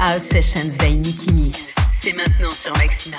House Sessions by Nicky Mix. C'est maintenant sur Maxima.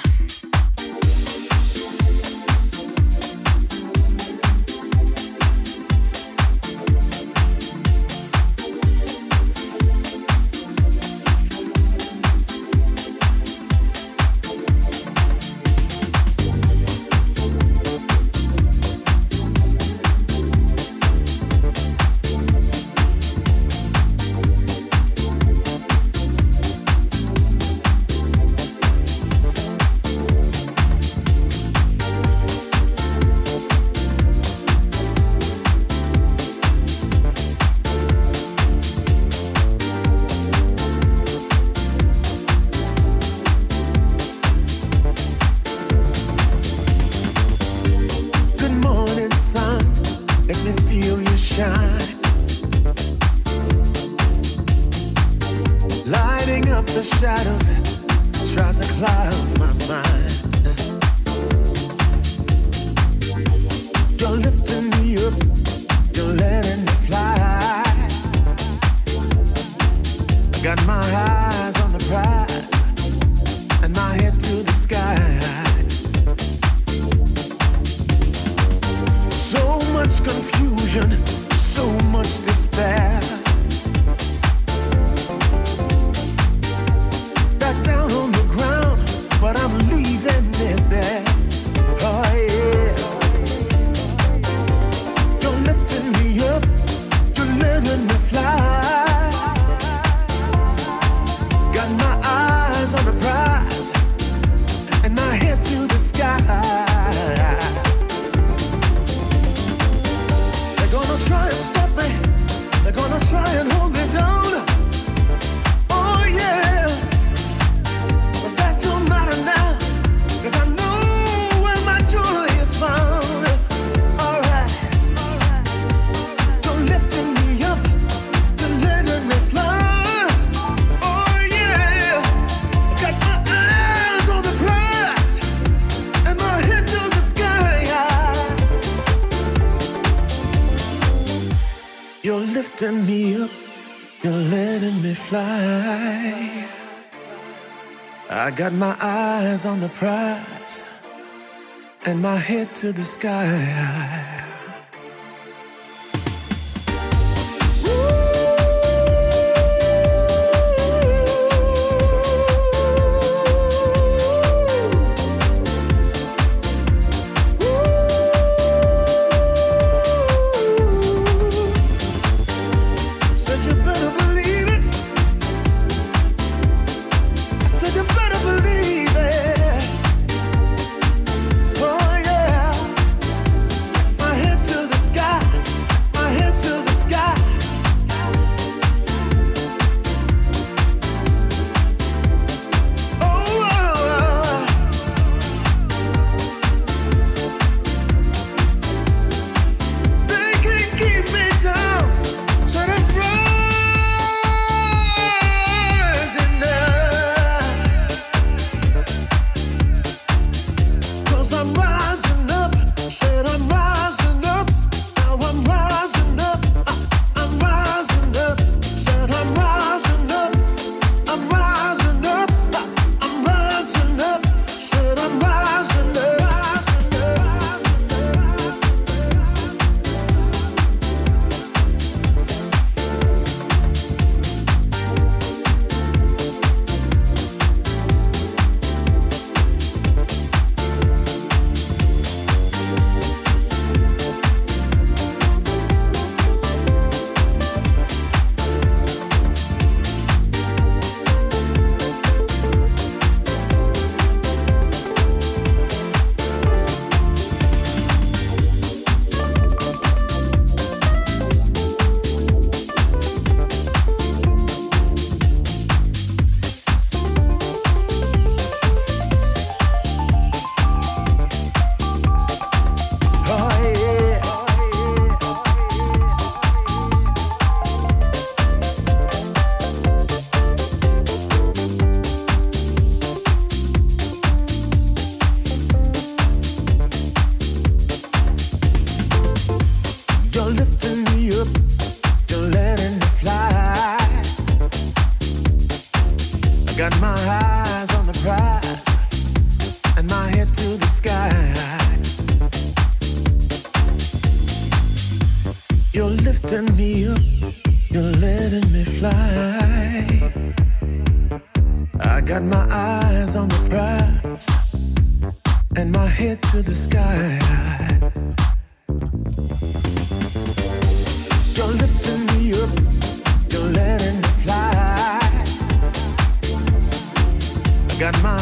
Eyes on the prize and my head to the sky.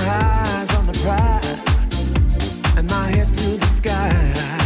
eyes on the prize, and my head to the sky.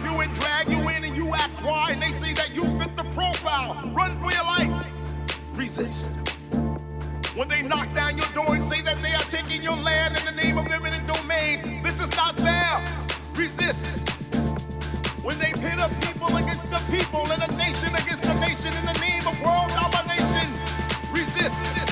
you and drag you in, and you ask why, and they say that you fit the profile. Run for your life. Resist. When they knock down your door and say that they are taking your land in the name of eminent domain, this is not fair. Resist. When they pit a people against the people and a nation against a nation in the name of world domination, resist.